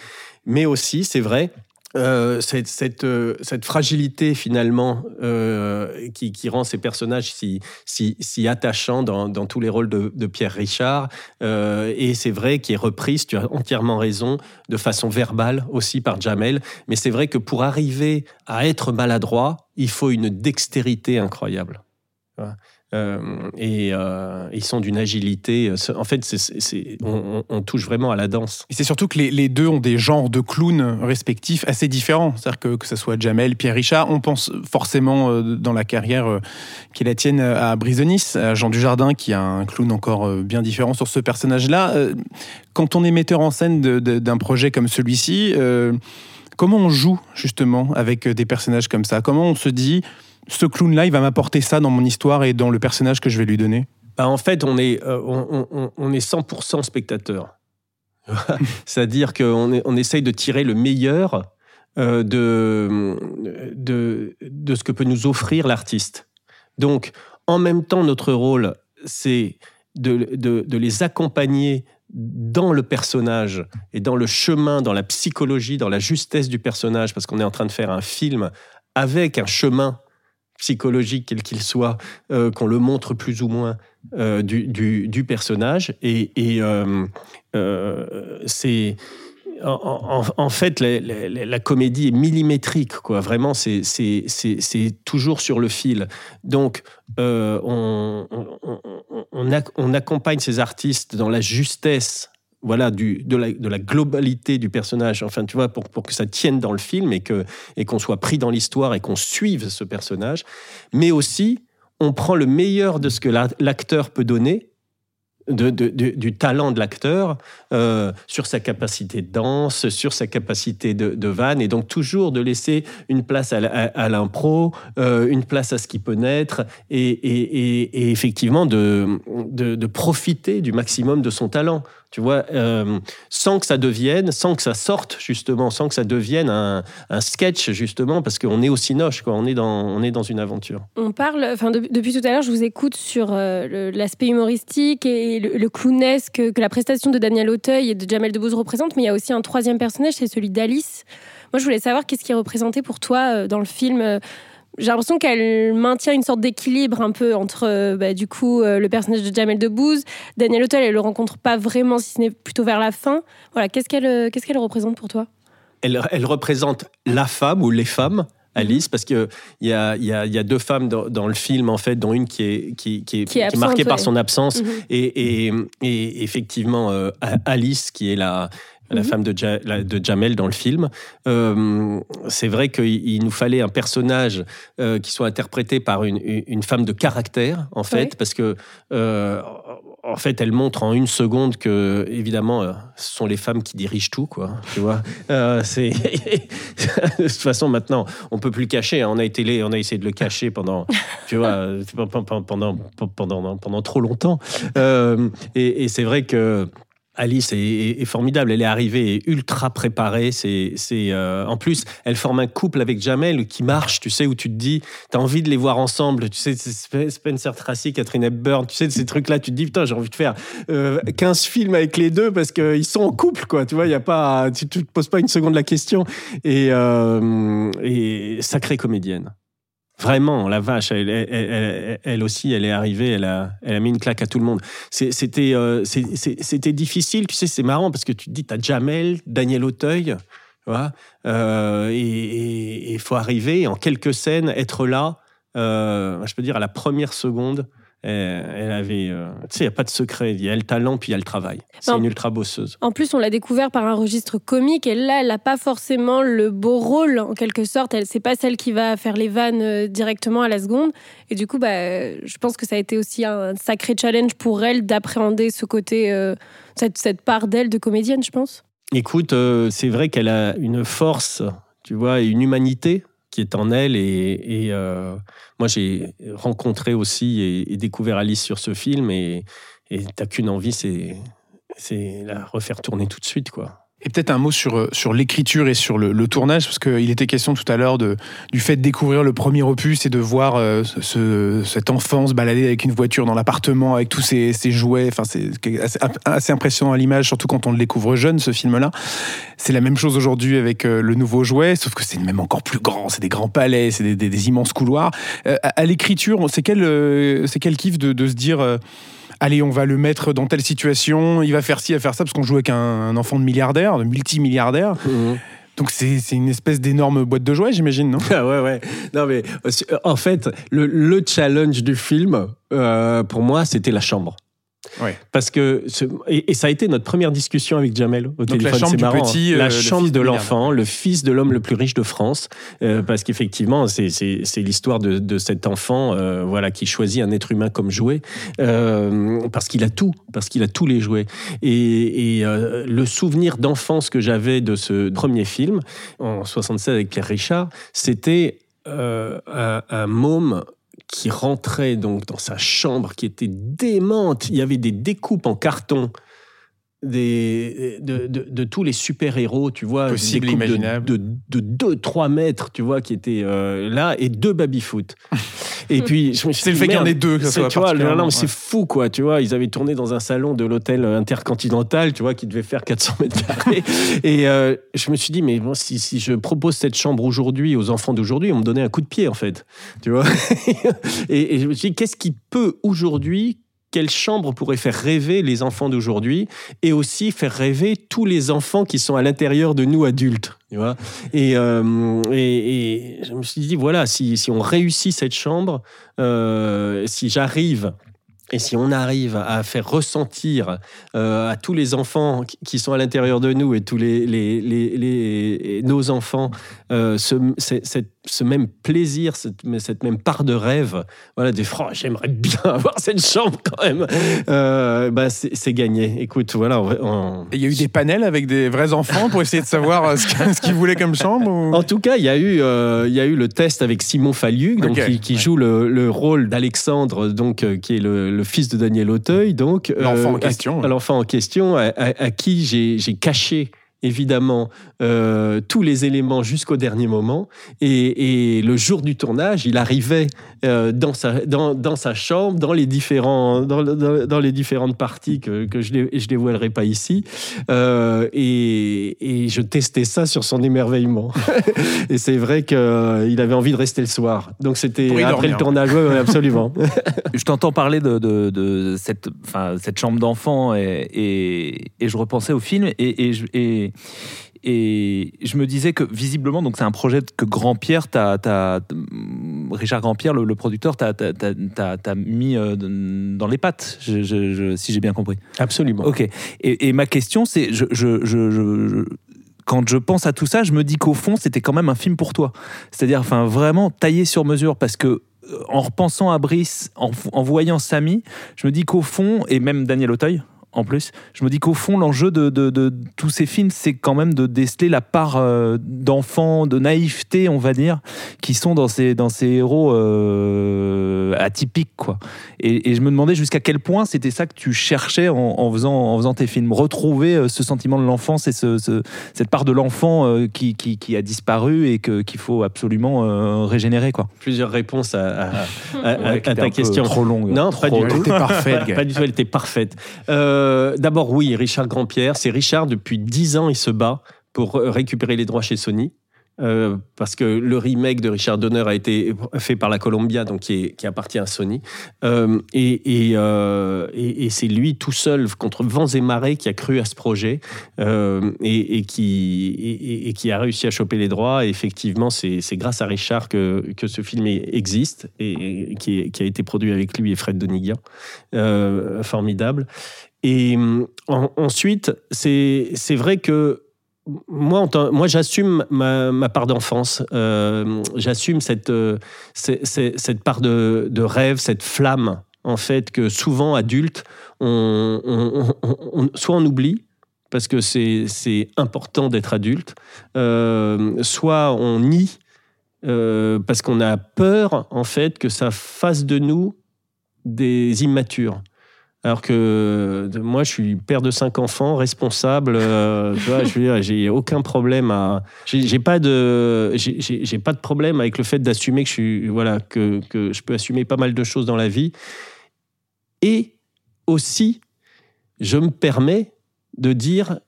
[SPEAKER 5] Mais aussi, c'est vrai, euh, cette, cette, euh, cette fragilité finalement euh, qui, qui rend ces personnages si, si, attachants dans, dans tous les rôles de, de Pierre Richard. Et c'est vrai qu'il est reprise, tu as entièrement raison, de façon verbale aussi par Jamel. Mais c'est vrai que pour arriver à être maladroit, il faut une dextérité incroyable. Euh, et euh, ils sont d'une agilité. En fait, on, touche vraiment à la danse.
[SPEAKER 1] C'est surtout que les, deux ont des genres de clowns respectifs assez différents. C'est-à-dire que que ce soit Jamel, Pierre Richard, on pense forcément euh, dans la carrière euh, qui la tienne euh, à Brisonis, à Jean Dujardin, qui a un clown encore euh, bien différent sur ce personnage-là. Euh, Quand on est metteur en scène d'un projet comme celui-ci, euh, comment on joue justement avec euh, des personnages comme ça? Comment on se dit, ce clown-là, il va m'apporter ça dans mon histoire et dans le personnage que je vais lui donner
[SPEAKER 5] Bah, en fait, on est, euh, on, on- on est 100% spectateur. <laughs> C'est-à-dire qu'on on essaye de tirer le meilleur euh, de, de, de ce que peut nous offrir l'artiste. Donc, en même temps, notre rôle, c'est de, de- de les accompagner dans le personnage et dans le chemin, dans la psychologie, dans la justesse du personnage, parce qu'on est en train de faire un film avec un chemin psychologique, quel qu'il soit, euh, qu'on le montre plus ou moins euh, du, du- personnage. Et, et, euh, c'est. En, en- fait, la, comédie est millimétrique, quoi. Vraiment, c'est- toujours sur le fil. Donc, on, on accompagne ces artistes dans la justesse voilà, du, de, la, de la globalité du personnage, enfin, tu vois, pour, pour que ça tienne dans le film et que et qu'on soit pris dans l'histoire et qu'on suive ce personnage. Mais aussi, on prend le meilleur de ce que la- l'acteur peut donner, de, du talent de l'acteur, euh, sur sa capacité de danse, sur sa capacité de, vanne, et donc toujours de laisser une place à, l'impro, euh, une place à ce qui peut naître, et, et- et- effectivement de, de profiter du maximum de son talent. Tu vois, euh, sans que ça devienne, sans que ça sorte justement, sans que ça devienne un, un sketch justement, parce qu'on est au cinoche, quoi. On est dans, on est dans une aventure.
[SPEAKER 2] On parle, enfin de- depuis tout à l'heure, je vous écoute sur euh, l'aspect humoristique et le, le clownesque que la prestation de Daniel Auteuil et de Jamel Debbouze représente, mais il y a aussi un troisième personnage, c'est celui d'Alice. Moi, je voulais savoir qu'est-ce qui est représenté pour toi euh, dans le film. J'ai l'impression qu'elle maintient une sorte d'équilibre un peu entre, euh, bah, du coup, euh, le personnage de Jamel Debbouze. Daniel Auteuil, elle le rencontre pas vraiment, si ce n'est plutôt vers la fin. Voilà, qu'est-ce qu'elle euh, qu'est-ce qu'elle représente pour toi?
[SPEAKER 5] Elle, elle représente la femme ou les femmes. Alice, parce qu'il y a, il y, a, y a deux femmes dans, dans le film, en fait, dont une qui est, qui, qui est,
[SPEAKER 2] Qui est absente,
[SPEAKER 5] marquée par son absence,
[SPEAKER 2] Mhm.
[SPEAKER 5] et, et, et effectivement, euh, Alice, qui est la, la
[SPEAKER 2] Mhm.
[SPEAKER 5] femme de, Ja- la- de Jamel dans le film. Euh, c'est vrai qu'il il nous fallait un personnage euh, qui soit interprété par une, une femme de caractère, en fait, parce que, euh, en fait, elle montre en une seconde que, évidemment, ce sont les femmes qui dirigent tout, quoi. Tu vois c'est <laughs> de toute façon maintenant on peut plus le cacher hein. on a été les- on a essayé de le cacher pendant tu vois pendant pendant pendant, pendant trop longtemps et, et c'est vrai que Alice est, formidable. Elle est arrivée ultra préparée. C'est, euh, en plus, elle forme un couple avec Jamel qui marche. Tu sais où tu te dis, t'as envie de les voir ensemble. Tu sais, Spencer Tracy, Catherine Hepburn. Tu sais ces trucs-là. Tu te dis, putain, j'ai envie de faire euh, 15 films avec les deux parce qu'ils sont en couple, quoi. Tu vois, y a pas, tu, tu te poses pas une seconde la question. Et, euh, et sacrée comédienne. Vraiment, la vache, elle, aussi, elle est arrivée, elle a, elle a mis une claque à tout le monde. Euh, c'était difficile, tu sais, c'est marrant parce que tu te dis, t'as Jamel, Daniel Auteuil, vois, euh, et il faut arriver en quelques scènes, être là, euh, je peux dire, à la première seconde, elle, elle avait, euh, tu sais, il n'y a pas de secret, il y a le talent, puis il y a le travail. C'est une ultra bosseuse.
[SPEAKER 2] En plus, on l'a découvert par un registre comique et là, elle n'a pas forcément le beau rôle en quelque sorte. Elle, c'est pas celle qui va faire les vannes euh, directement à la seconde. Et du coup, bah, euh, je pense que ça a été aussi un sacré challenge pour elle d'appréhender ce côté, euh, cette, cette part d'elle de comédienne, je pense.
[SPEAKER 5] Écoute, euh, c'est vrai qu'elle a une force, tu vois, et une humanité qui est en elle. Et, euh, moi, j'ai rencontré aussi et, découvert Alice sur ce film. Et t'as qu'une envie, c'est c'est la refaire tourner tout de suite, quoi.
[SPEAKER 1] Et peut-être un mot sur, euh, sur l'écriture et sur le, le tournage, parce qu'il était question tout à l'heure du fait de découvrir le premier opus et de voir euh, ce, cet enfant se balader avec une voiture dans l'appartement, avec tous ses, ses jouets. Enfin, c'est assez, assez impressionnant à l'image, surtout quand on le découvre jeune, ce film-là. C'est la même chose aujourd'hui avec euh, le nouveau jouet, sauf que c'est même encore plus grand. C'est des grands palais, c'est des, des- immenses couloirs. Euh, à l'écriture, c'est quel, euh, quel kiff de, de se dire. Allez, on va le mettre dans telle situation, il va faire ci, il va faire ça, parce qu'on joue avec un, un enfant de milliardaire, de multimilliardaire. Donc c'est c'est une espèce d'énorme boîte de jouets, j'imagine, non?
[SPEAKER 5] Ah <laughs> ouais, ouais. Non, mais euh, en fait, le, le challenge du film, euh, pour moi, c'était la chambre.
[SPEAKER 1] Ouais.
[SPEAKER 5] Parce que, ce- et, et ça a été notre première discussion avec Jamel au
[SPEAKER 1] la
[SPEAKER 5] téléphone.
[SPEAKER 1] chambre
[SPEAKER 5] c'est
[SPEAKER 1] du
[SPEAKER 5] marrant,
[SPEAKER 1] petit,
[SPEAKER 5] hein.
[SPEAKER 1] euh,
[SPEAKER 5] la chambre de l'enfant, le fils de l'homme le plus riche de France. Euh, parce qu'effectivement, c'est- l'histoire de, de cet enfant euh, voilà, qui choisit un être humain comme jouet. euh, parce qu'il a tout, parce qu'il a tous les jouets. Et, et, euh, le souvenir d'enfance que j'avais de ce premier film, en 76 avec Pierre Richard, c'était euh, un, un môme qui rentrait donc dans sa chambre qui était démente. Il y avait des découpes en carton des, de, de- de tous les super-héros, tu vois.
[SPEAKER 1] Possible,
[SPEAKER 5] des couples de-
[SPEAKER 1] imaginable.
[SPEAKER 5] De, de 2-3 mètres, tu vois, qui étaient euh, là, et deux baby-foot. et <laughs> puis, je me suis
[SPEAKER 1] C'est le fait qu'il y en ait deux, que ça soit
[SPEAKER 5] tu vois, non, non, c'est fou, quoi, tu vois. Ils avaient tourné dans un salon de l'hôtel intercontinental, tu vois, qui devait faire 400 mètres carrés. <laughs> et euh, je me suis dit, mais bon, si, si je propose cette chambre aujourd'hui aux enfants d'aujourd'hui, on me donnait un coup de pied, en fait. Tu vois <laughs> et, et je me suis dit, qu'est-ce qui peut aujourd'hui quelle chambre pourrait faire rêver les enfants d'aujourd'hui et aussi faire rêver tous les enfants qui sont à l'intérieur de nous adultes, tu vois. Et, euh, je me suis dit voilà si, si on réussit cette chambre, euh, si j'arrive et si on arrive à faire ressentir euh, à tous les enfants qui- sont à l'intérieur de nous et tous les, nos enfants euh, ce, c'est- cette- ce même plaisir, cette, cette même part de rêve, voilà, des francs, j'aimerais bien <laughs> avoir cette chambre quand même, euh, bah, c'est gagné. Écoute, voilà, on-
[SPEAKER 1] Il y a eu des panels avec des vrais enfants pour essayer de savoir euh, ce qu'ils voulaient comme chambre ou-
[SPEAKER 5] En tout cas, il y a eu, euh, il y a eu le test avec Simon Falluc, donc qui, joue le, le rôle d'Alexandre, donc qui est le, le fils de Daniel Auteuil, donc
[SPEAKER 1] L'enfant en question.
[SPEAKER 5] l'enfant en question, à, à- à qui j'ai caché évidemment euh, tous les éléments jusqu'au dernier moment. Et, et le jour du tournage il arrivait euh, dans, sa, dans, dans sa chambre dans les, différents, dans, dans- dans les différentes parties que, que je ne dévoilerai pas ici. Euh, et, et je testais ça sur son émerveillement. <laughs> Et c'est vrai qu'il avait envie de rester le soir. Donc c'était après
[SPEAKER 1] dormir.
[SPEAKER 5] le tournage ouais, ouais, <laughs> absolument. <laughs>
[SPEAKER 9] Je t'entends parler de, de- de cette, enfin, cette chambre d'enfant et, et, et je repensais au film et, et, je me disais que visiblement, donc c'est un projet que Grand-Pierre, Richard Grand-Pierre, le, le producteur, t'a mis euh, dans les pattes, je- je- je- si j'ai bien compris.
[SPEAKER 5] absolument
[SPEAKER 9] Ok. Et, et ma question, c'est, je, quand je pense à tout ça, je me dis qu'au fond, c'était quand même un film pour toi. C'est-à-dire, enfin, vraiment taillé sur mesure, parce que euh, en repensant à Brice, en, en voyant Samy, je me dis qu'au fond, et même Daniel Auteuil. En plus, je me dis qu'au fond, l'enjeu de, de- de tous ces films, c'est quand même de déceler la part euh, d'enfant, de naïveté, on va dire, qui sont dans ces, dans ces héros euh, atypiques, quoi. Et, et je me demandais jusqu'à quel point c'était ça que tu cherchais en, en faisant, en faisant tes films. Retrouver euh, ce sentiment de l'enfance et ce, ce- cette part de l'enfant euh, qui, qui, qui a disparu et qu'il faut absolument euh, régénérer. Quoi.
[SPEAKER 5] plusieurs réponses à, à- à-
[SPEAKER 9] Ouais,
[SPEAKER 5] à ta
[SPEAKER 9] un peu
[SPEAKER 5] question
[SPEAKER 9] Trop longue.
[SPEAKER 5] Non,
[SPEAKER 9] Trop
[SPEAKER 5] pas du tout.
[SPEAKER 1] Elle était parfaite, <laughs>
[SPEAKER 5] Pas- du tout, elle était parfaite. Euh, D'abord, oui, Richard Grandpierre. C'est Richard, depuis 10 ans, il se bat pour euh, récupérer les droits chez Sony. Euh, parce que le remake de Richard Donner a été fait par la Columbia, donc qui, appartient à Sony. Euh, et euh, c'est lui tout seul, contre vents et marées, qui a cru à ce projet euh, et, qui, a réussi à choper les droits. Et effectivement, c'est grâce à Richard que, ce film existe et, qui, a été produit avec lui et Fred Donigan. Euh, formidable. Et hum, en- ensuite, c'est vrai que moi, moi j'assume ma, ma part d'enfance. Euh, j'assume cette, euh, cette part de, de rêve, cette flamme, en fait, que souvent, adultes, on, on- soit on oublie, parce que c'est important d'être adulte, euh, soit on nie, parce qu'on a peur, en fait, que ça fasse de nous des immatures. Alors que moi, je suis père de cinq enfants, responsable. euh, <laughs> tu vois, je veux dire, j'ai aucun problème à. J'ai pas de. J'ai pas de problème avec le fait d'assumer que je suis. Voilà, que, que je peux assumer pas mal de choses dans la vie. Et aussi, je me permets de dire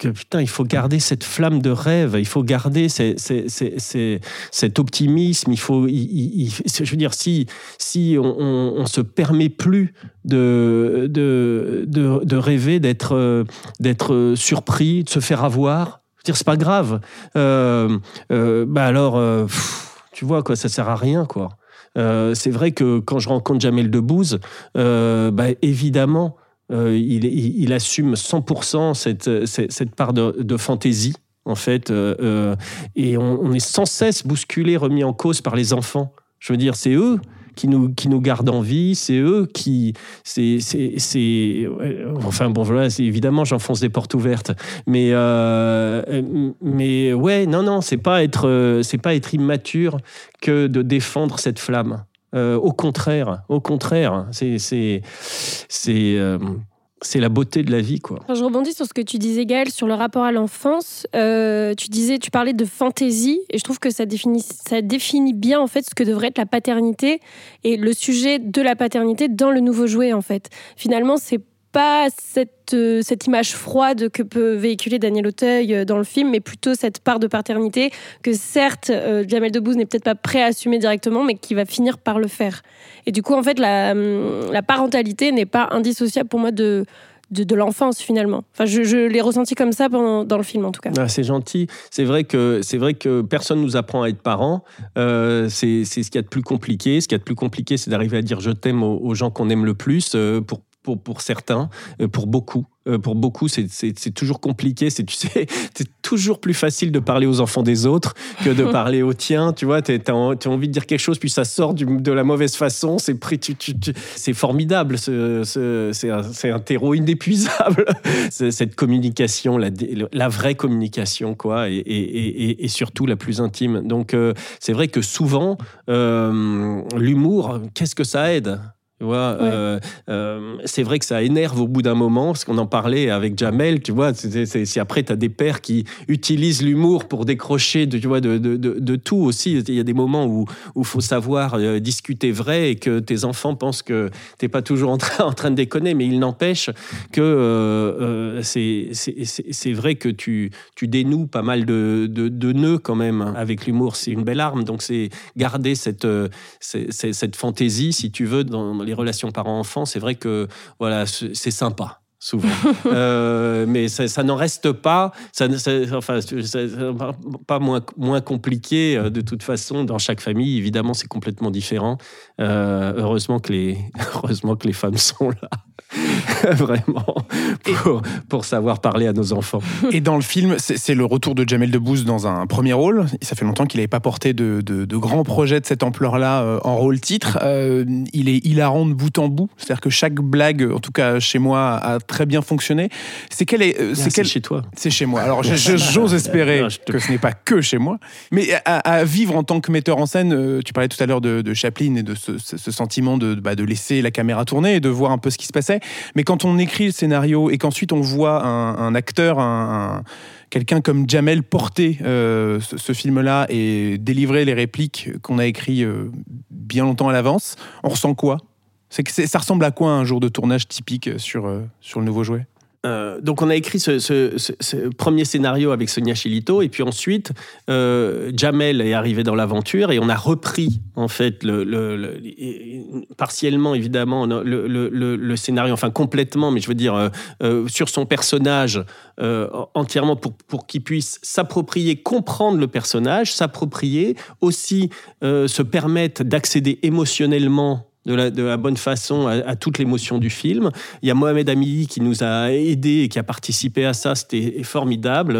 [SPEAKER 5] que putain, il faut garder cette flamme de rêve, il faut garder cet optimisme. Il faut, je veux dire, si on, on, se permet plus de rêver, d'être euh, euh, surpris, de se faire avoir, dire, c'est pas grave. Euh, bah alors, tu vois quoi, ça sert à rien quoi. C'est vrai que quand je rencontre Jamel Debbouze, bah, évidemment, euh, il, assume 100% cette, cette, part de, fantaisie, en fait, euh, euh, et on, est sans cesse bousculé, remis en cause par les enfants. Je veux dire, c'est eux qui nous, qui nous gardent en vie, c'est eux qui... c'est c'est- c'est- Enfin, bon, voilà, évidemment, j'enfonce des portes ouvertes. Mais, euh, mais ouais, non, non, c'est pas, être, c'est pas être immature que de défendre cette flamme. Euh, au contraire, au contraire, c'est, c'est, c'est, euh, c'est la beauté de la vie, quoi.
[SPEAKER 2] Je rebondis sur ce que tu disais, Gaël, sur le rapport à l'enfance. Euh, tu disais, tu parlais de fantaisie, et je trouve que ça définit, ça définit bien en fait ce que devrait être la paternité et le sujet de la paternité dans le nouveau jouet en fait. Finalement, c'est pas cette, euh, cette image froide que peut véhiculer Daniel Auteuil euh, dans le film, mais plutôt cette part de paternité que certes euh, Jamel Debbouze n'est peut-être pas prêt à assumer directement, mais qui va finir par le faire. Et du coup, en fait, la, hum, parentalité n'est pas indissociable pour moi de, de, l'enfance finalement. Enfin, je, je l'ai ressenti comme ça dans le film en tout cas.
[SPEAKER 5] Ah, c'est gentil. C'est vrai que c'est vrai que personne nous apprend à être parents. Euh, c'est ce qu'il y a de plus compliqué. Ce qu'il y a de plus compliqué, c'est d'arriver à dire je t'aime aux, aux gens qu'on aime le plus. euh, pour pour, pour certains, euh, pour beaucoup. Euh, pour beaucoup, c'est- c'est c'est toujours compliqué. C'est tu sais, <laughs> c'est toujours plus facile de parler aux enfants des autres que de <laughs> parler aux tiens. Tu vois, tu as, envie de dire quelque chose, puis ça sort du- de la mauvaise façon. C'est pris- tu- tu- tu- c'est formidable. ce- ce- C'est un, c'est un terreau inépuisable. <laughs> Cette communication, la, la vraie communication, quoi, et, et- et- et surtout la plus intime. Donc, euh, c'est vrai que souvent, euh, l'humour, qu'est-ce que ça aide? Tu vois, euh, euh, c'est vrai que ça énerve au bout d'un moment, parce qu'on en parlait avec Jamel, tu vois, si après tu as des pères qui utilisent l'humour pour décrocher de, tu vois, de, de, de- de tout aussi, il y a des moments où il faut savoir euh, discuter vrai et que tes enfants pensent que tu pas toujours en train, <laughs> en train de déconner, mais il n'empêche que euh, c'est c'est- c'est- c'est vrai que tu, tu dénoues pas mal de, de, nœuds quand même avec l'humour, c'est une belle arme, donc c'est garder cette, c'est- cette fantaisie, si tu veux, dans les relations parents-enfants, c'est vrai que voilà, c'est sympa. Souvent, <laughs> Euh, mais ça, ça n'en reste pas, ça, ça- enfin, ça- pas moins, moins compliqué euh, de toute façon dans chaque famille. Évidemment, c'est complètement différent. Euh, heureusement que les, <laughs> heureusement que les femmes sont là, <laughs> vraiment, pour, pour savoir parler à nos enfants.
[SPEAKER 1] Et dans le film, c'est le retour de Jamel Debbouze dans un premier rôle. Ça fait longtemps qu'il n'avait pas porté de, de- de grands projets de cette ampleur-là en rôle titre. Euh, il est hilarant de bout en bout. C'est-à-dire que chaque blague, en tout cas chez moi, a très bien fonctionné. C'est quel est, euh,
[SPEAKER 5] Ah,
[SPEAKER 1] c'est quel-
[SPEAKER 5] chez toi.
[SPEAKER 1] C'est chez moi. Alors <laughs> j'ose espérer
[SPEAKER 5] Non, je te-
[SPEAKER 1] que ce n'est pas que chez moi. Mais à, à vivre en tant que metteur en scène, euh, tu parlais tout à l'heure de, de Chaplin et de ce, sentiment de, bah, de laisser la caméra tourner et de voir un peu ce qui se passait. Mais quand on écrit le scénario et qu'ensuite on voit un, un acteur, un, un- quelqu'un comme Jamel porter euh, ce, ce film-là et délivrer les répliques qu'on a écrites euh, bien longtemps à l'avance, on ressent quoi? Ça ressemble à quoi un jour de tournage typique sur, euh, sur le nouveau jouet?
[SPEAKER 5] Euh, donc on a écrit ce, premier scénario avec Sonia Chilito et puis ensuite euh, Jamel est arrivé dans l'aventure et on a repris en fait le, partiellement évidemment le, scénario enfin complètement mais je veux dire euh, euh, sur son personnage euh, entièrement pour, pour qu'il puisse s'approprier comprendre le personnage s'approprier aussi euh, se permettre d'accéder émotionnellement de la, bonne façon à, à toute l'émotion du film. Il y a Mohamed Amili qui nous a aidés et qui a participé à ça, c'était formidable.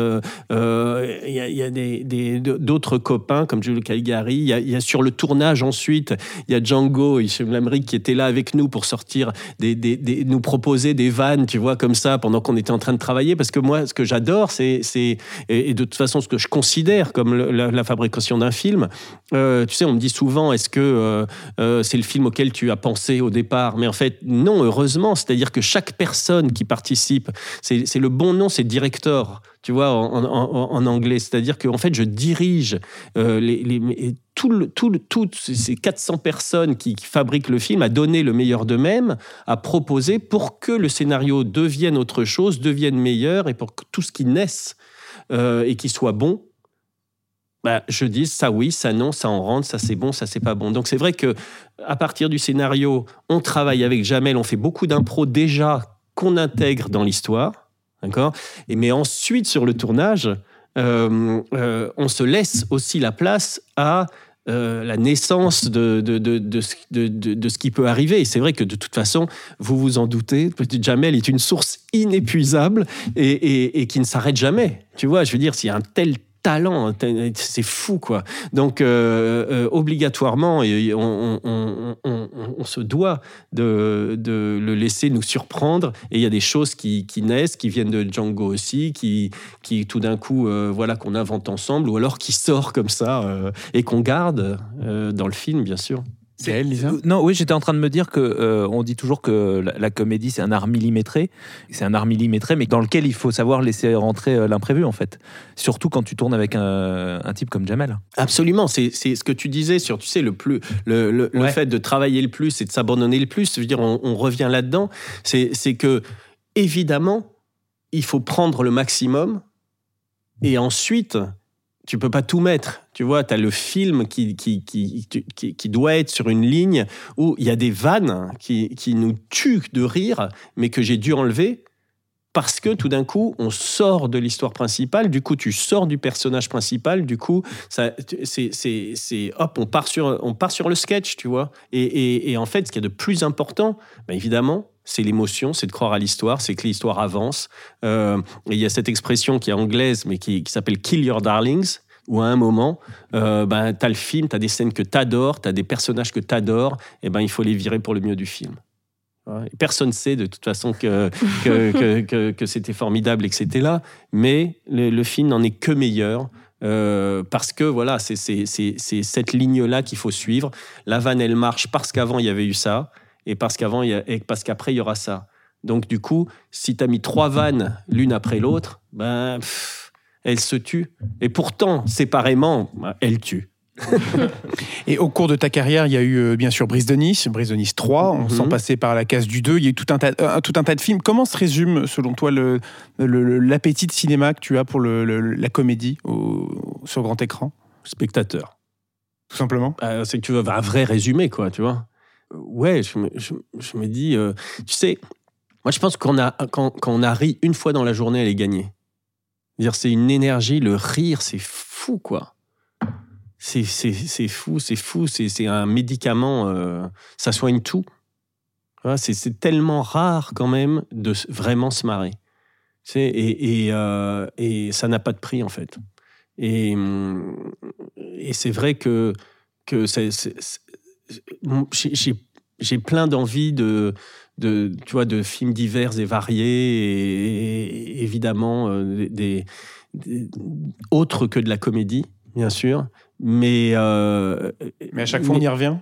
[SPEAKER 5] Euh, il y a, des- d'autres copains comme Jules Calgary. Il y, a, sur le tournage ensuite, il y a Django et Lamric qui étaient là avec nous pour sortir, des, nous proposer des vannes, tu vois, comme ça, pendant qu'on était en train de travailler. Parce que moi, ce que j'adore, c'est, c'est et, de toute façon, ce que je considère comme la, fabrication d'un film, euh, tu sais, on me dit souvent, est-ce que euh, c'est le film auquel tu as pensé au départ Mais en fait, non, heureusement. C'est-à-dire que chaque personne qui participe, c'est le bon nom, c'est director, tu vois, en, anglais. C'est-à-dire qu'en fait, je dirige euh, tout tout toutes ces 400 personnes qui, qui fabriquent le film à donner le meilleur d'eux-mêmes, à proposer pour que le scénario devienne autre chose, devienne meilleur et pour que tout ce qui naisse euh, et qui soit bon bah, je dis ça oui, ça non, ça en rentre, ça c'est bon, ça c'est pas bon. Donc c'est vrai que à partir du scénario, on travaille avec Jamel, on fait beaucoup d'impro déjà qu'on intègre dans l'histoire, d'accord? Et mais ensuite sur le tournage, euh, euh, on se laisse aussi la place à euh, la naissance de, de, de, de, ce- qui peut arriver. Et c'est vrai que de toute façon, vous vous en doutez, Jamel est une source inépuisable et, et- et qui ne s'arrête jamais. Tu vois, je veux dire, s'il y a un tel talent, tel- c'est fou quoi. Donc euh, euh, obligatoirement, on, se doit de, le laisser nous surprendre. Et il y a des choses qui, naissent, qui viennent de Django aussi, qui, qui tout d'un coup, euh, voilà, qu'on invente ensemble, ou alors qui sort comme ça et qu'on garde dans le film, bien sûr.
[SPEAKER 1] Gaël, Lisa
[SPEAKER 9] Euh, Non, oui, j'étais en train de me dire que euh, on dit toujours que la, la comédie c'est un art millimétré, c'est un art millimétré, mais dans lequel il faut savoir laisser rentrer euh, l'imprévu en fait. Surtout quand tu tournes avec un, un type comme Jamel.
[SPEAKER 5] Absolument, c'est c'est ce que tu disais sur, tu sais, le plus, le, le- le fait de travailler le plus et de s'abandonner le plus. Je veux dire, on, on revient là-dedans. C'est c'est que évidemment, il faut prendre le maximum et ensuite, tu peux pas tout mettre. Tu vois, tu as le film qui, qui, qui, qui, qui doit être sur une ligne où il y a des vannes qui, qui nous tuent de rire, mais que j'ai dû enlever parce que tout d'un coup, on sort de l'histoire principale, du coup, tu sors du personnage principal, du coup, ça, c'est, c'est, hop, on part, sur, on part sur le sketch, tu vois. Et, et- en fait, ce qu'il y a de plus important, ben évidemment, c'est l'émotion, c'est de croire à l'histoire, c'est que l'histoire avance. Euh, et il y a cette expression qui est anglaise, mais qui, qui s'appelle Kill Your Darlings, où à un moment, euh, ben, tu as le film, tu as des scènes que tu adores, tu as des personnages que tu adores, et ben, il faut les virer pour le mieux du film. Et Personne ne sait de toute façon que, <laughs> que, que, que- que c'était formidable et que c'était là, mais le, le film n'en est que meilleur. euh, parce que voilà, c'est cette ligne-là qu'il faut suivre. La vanne, elle marche parce qu'avant il y avait eu ça, et parce qu'avant et parce qu'après il y aura ça. Donc du coup, si tu as mis trois vannes l'une après l'autre, ben pff, elles se tuent. Et pourtant, séparément, ben, elles tuent. <laughs>
[SPEAKER 1] Et au cours de ta carrière, il y a eu euh, bien sûr Brise de Nice, Brise de Nice 3, on
[SPEAKER 5] Mhm.
[SPEAKER 1] s'en passait par la case du 2, il y a eu tout un tas, euh, tout un tas de films. Comment se résume, selon toi, l'appétit de cinéma que tu as pour le- le- la comédie au- sur grand écran?
[SPEAKER 5] Spectateur.
[SPEAKER 1] Tout simplement?
[SPEAKER 5] Euh, c'est que tu veux un vrai résumé, quoi, tu vois. Ouais, je me, je, je me dis, euh, tu sais, moi je pense qu'on a, quand, quand on ri une fois dans la journée, elle est gagnée. Dire, c'est une énergie, le rire, c'est fou, quoi. C'est c'est- c'est fou, c'est fou, c'est c'est un médicament, euh, ça soigne tout. C'est c'est tellement rare quand même de vraiment se marrer. Et, euh, et ça n'a pas de prix, en fait. Et, hum, et c'est vrai que, que c'est- j'ai- plein d'envie de, de, tu vois, de films divers et variés, et, évidemment euh, des, des- autres que de la comédie, bien sûr. Mais, euh,
[SPEAKER 1] Mais à chaque fois, on y revient?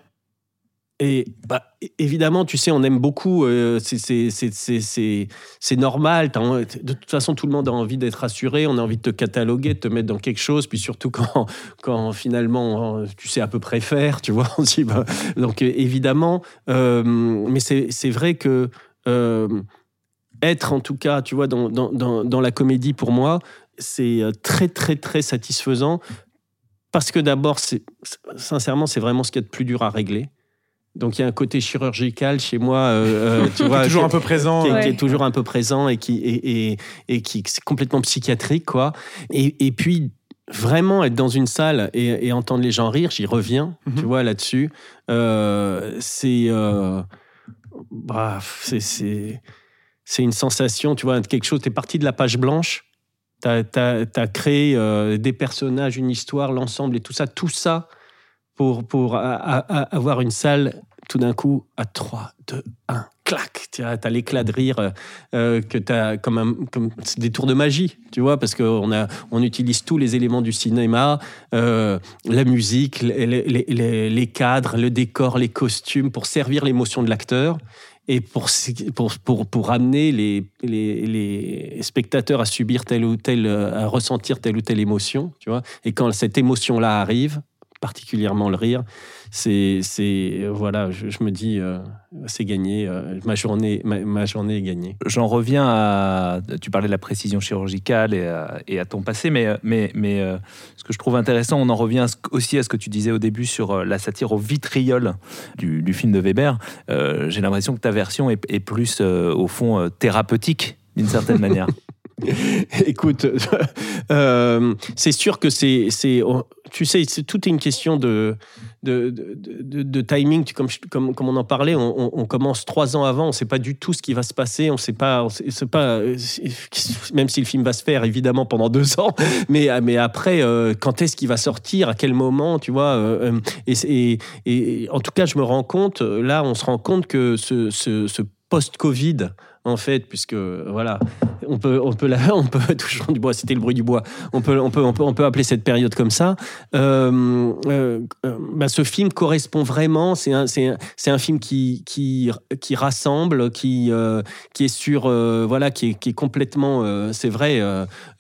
[SPEAKER 5] Et bah, évidemment, tu sais, on aime beaucoup. euh, c'est- normal. De toute façon, tout le monde a envie d'être rassuré. On a envie de te cataloguer, de te mettre dans quelque chose. Puis surtout quand, <laughs> quand finalement, tu sais à peu près faire, tu vois. on dit, bah, donc euh, évidemment, euh, mais c'est vrai que être en tout cas, tu vois, dans, dans, dans, la comédie pour moi, c'est très très très satisfaisant parce que d'abord, sincèrement, c'est vraiment ce qu'il y a de plus dur à régler. Donc il y a un côté chirurgical chez moi, euh, euh, <laughs> tu vois,
[SPEAKER 1] toujours
[SPEAKER 5] qui-
[SPEAKER 1] un peu présent.
[SPEAKER 5] qui, est- qui est toujours un peu présent et qui et, et, et qui c'est complètement psychiatrique quoi. Et, et puis vraiment être dans une salle et, et entendre les gens rire, j'y reviens,
[SPEAKER 1] Mhm.
[SPEAKER 5] tu vois là-dessus. Euh, c'est euh, bah, c'est une sensation, tu vois, quelque chose. T'es parti de la page blanche. T'as as, créé euh, des personnages, une histoire, l'ensemble et tout ça, tout ça pour, pour a- a- a- avoir une salle tout d'un coup à 3, 2, 1, clac Tu as, l'éclat de rire euh, euh, que tu as comme, des tours de magie, tu vois, parce qu'on on utilise tous les éléments du cinéma, euh, la musique, les cadres, le décor, les costumes, pour servir l'émotion de l'acteur et pour, pour, pour, pour amener les, les, les spectateurs à subir telle ou telle, à ressentir telle ou telle émotion, tu vois. Et quand cette émotion-là arrive, particulièrement le rire, c'est, c'est voilà, je, je me dis, euh, c'est gagné, euh, ma journée, ma, ma journée est gagnée.
[SPEAKER 9] J'en reviens à. Tu parlais de la précision chirurgicale et à, et à ton passé, mais, mais, mais euh, ce que je trouve intéressant, on en revient aussi à ce que tu disais au début sur la satire au vitriol du, du film de Weber. Euh, J'ai l'impression que ta version est, est plus, euh, au fond, euh, thérapeutique, d'une certaine manière. <laughs>
[SPEAKER 5] Écoute, euh, c'est sûr que c'est, c'est, oh, tu sais, c'est tout est une question de, de, de, timing. Comme, comme, on en parlait, on, commence trois ans avant, on ne sait pas du tout ce qui va se passer, on on sait, pas, euh, même si le film va se faire évidemment pendant deux ans, <laughs> mais, mais après, euh, quand est-ce qu'il va sortir, à quel moment, tu vois. euh, euh, et, en tout cas, je me rends compte, là, on se rend compte que ce, ce, ce post-Covid, en fait, puisque voilà, on peut, on peut, la- <laughs> on peut toujours du bois. C'était le bruit du bois. On peut, on peut, on peut, on peut appeler cette période comme ça. Euh, euh, euh, bah, ce film correspond vraiment. C'est un, c'est un, un film qui, qui, qui rassemble, qui, qui est sur, voilà, qui est, qui est complètement, c'est vrai,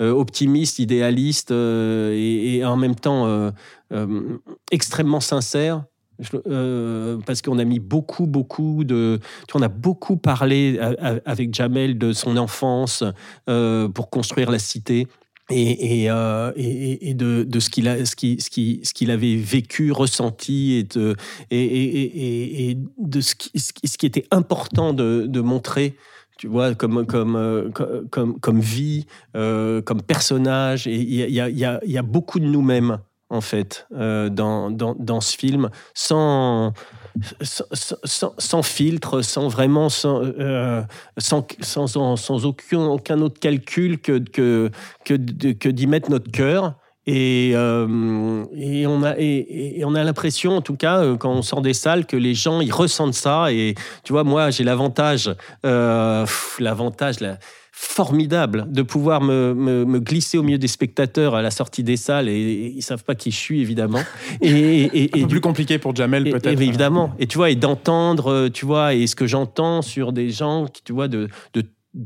[SPEAKER 5] optimiste, idéaliste et, en même temps extrêmement sincère. Euh, parce qu'on a mis beaucoup, beaucoup de. On a beaucoup parlé avec Jamel de son enfance euh, pour construire la cité. Et, de, ce qu'il avait vécu, ressenti, et de, ce qui, était important de, montrer, tu vois, comme, euh, vie, comme personnage. Il y a beaucoup de nous-mêmes, en fait, euh, dans, dans, dans ce film, sans, sans, sans- sans filtre, sans vraiment, sans, euh, sans, sans, sans- aucun, aucun autre calcul que, que, que, d'y mettre notre cœur. Et, euh, et on a, et, a l'impression, en tout cas, quand on sort des salles, que les gens, ils ressentent ça. Et tu vois, moi, j'ai l'avantage, l'avantage, là, formidable de pouvoir me, me- me glisser au milieu des spectateurs à la sortie des salles et, et ils savent pas qui je suis évidemment <laughs> et, et- et-
[SPEAKER 1] Un
[SPEAKER 5] et
[SPEAKER 1] peu
[SPEAKER 5] du
[SPEAKER 1] plus compliqué pour Jamel, peut-être.
[SPEAKER 5] évidemment. Et tu vois, et d'entendre, euh, tu vois, et ce que j'entends sur des gens, qui, tu vois, de, de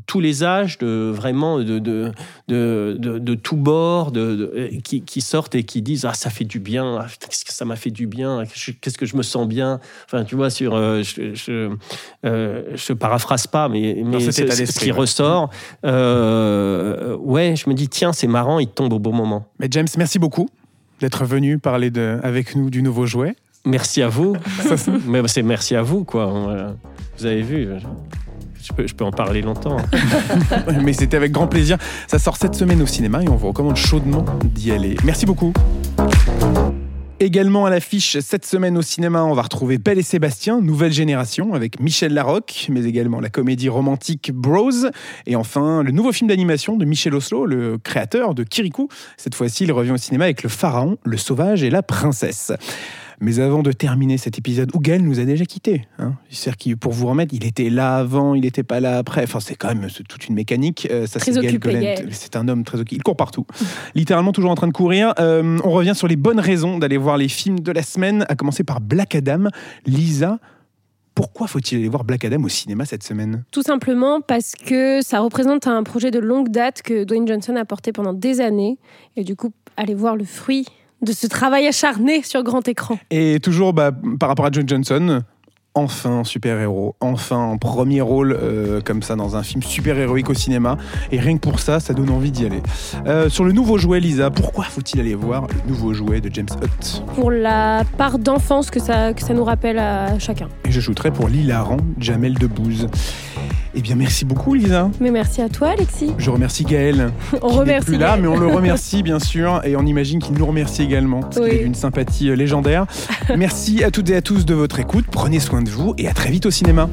[SPEAKER 5] tous les âges, de vraiment de, de, de, de, tous bords, de, qui, qui sortent et qui disent Ah, ça fait du bien, Ah, qu'est-ce que ça m'a fait du bien, qu'est-ce que je me sens bien. Enfin, tu vois, sur. euh, je, je, euh, je paraphrase pas, mais, mais ce, qui
[SPEAKER 1] ouais.
[SPEAKER 5] ressort, euh, ouais, je me dis Tiens, c'est marrant, il tombe au bon moment.
[SPEAKER 1] Mais James, merci beaucoup d'être venu parler de, avec nous du nouveau jouet.
[SPEAKER 5] Merci à vous. <laughs>
[SPEAKER 1] C'est-
[SPEAKER 5] Mais c'est merci à vous, quoi. Vous avez vu, je, peux en parler longtemps. <laughs>
[SPEAKER 1] Mais c'était avec grand plaisir. Ça sort cette semaine au cinéma et on vous recommande chaudement d'y aller. Merci beaucoup. Également à l'affiche cette semaine au cinéma, on va retrouver Belle et Sébastien, nouvelle génération, avec Michel Larocque, mais également la comédie romantique Bros. Et enfin, le nouveau film d'animation de Michel Oslo, le créateur de Kirikou. Cette fois-ci, il revient au cinéma avec Le Pharaon, Le Sauvage et la Princesse. Mais avant de terminer cet épisode, où Gaël nous a déjà quittés. Hein. C'est-à-dire qu'il- pour vous remettre, il était là avant, il n'était pas là après. Enfin, c'est quand même toute une mécanique. Euh, ça,
[SPEAKER 2] Très occupé.
[SPEAKER 1] C'est un homme très occupé. Il court partout. <laughs> Littéralement toujours en train de courir. Euh, on revient sur les bonnes raisons d'aller voir les films de la semaine, à commencer par Black Adam. Lisa, pourquoi faut-il aller voir Black Adam au cinéma cette semaine?
[SPEAKER 2] Tout simplement parce que ça représente un projet de longue date que Dwayne Johnson a porté pendant des années. Et du coup, aller voir le fruit de ce travail acharné sur grand écran.
[SPEAKER 1] Et toujours bah, par rapport à John Johnson, enfin en super-héros, enfin en premier rôle euh, comme ça dans un film super-héroïque au cinéma. Et rien que pour ça, ça donne envie d'y aller. Euh, sur le nouveau jouet, Lisa, pourquoi faut-il aller voir le nouveau jouet de James Hutt?
[SPEAKER 2] Pour la part d'enfance que ça, que ça nous rappelle à chacun.
[SPEAKER 1] Et je shooterai pour l'hilarant Jamel Debbouze. Eh bien, merci beaucoup, Lisa.
[SPEAKER 2] Mais merci à toi, Alexis.
[SPEAKER 1] Je remercie Gaël. <laughs>
[SPEAKER 2] On
[SPEAKER 1] qui
[SPEAKER 2] remercie.
[SPEAKER 1] plus là, mais on le remercie <laughs> bien sûr, et on imagine qu'il nous remercie également, parce qu'il
[SPEAKER 2] Oui.
[SPEAKER 1] est d'une sympathie euh, légendaire. Merci à toutes et à tous de votre écoute, prenez soin de vous, et à très vite au cinéma.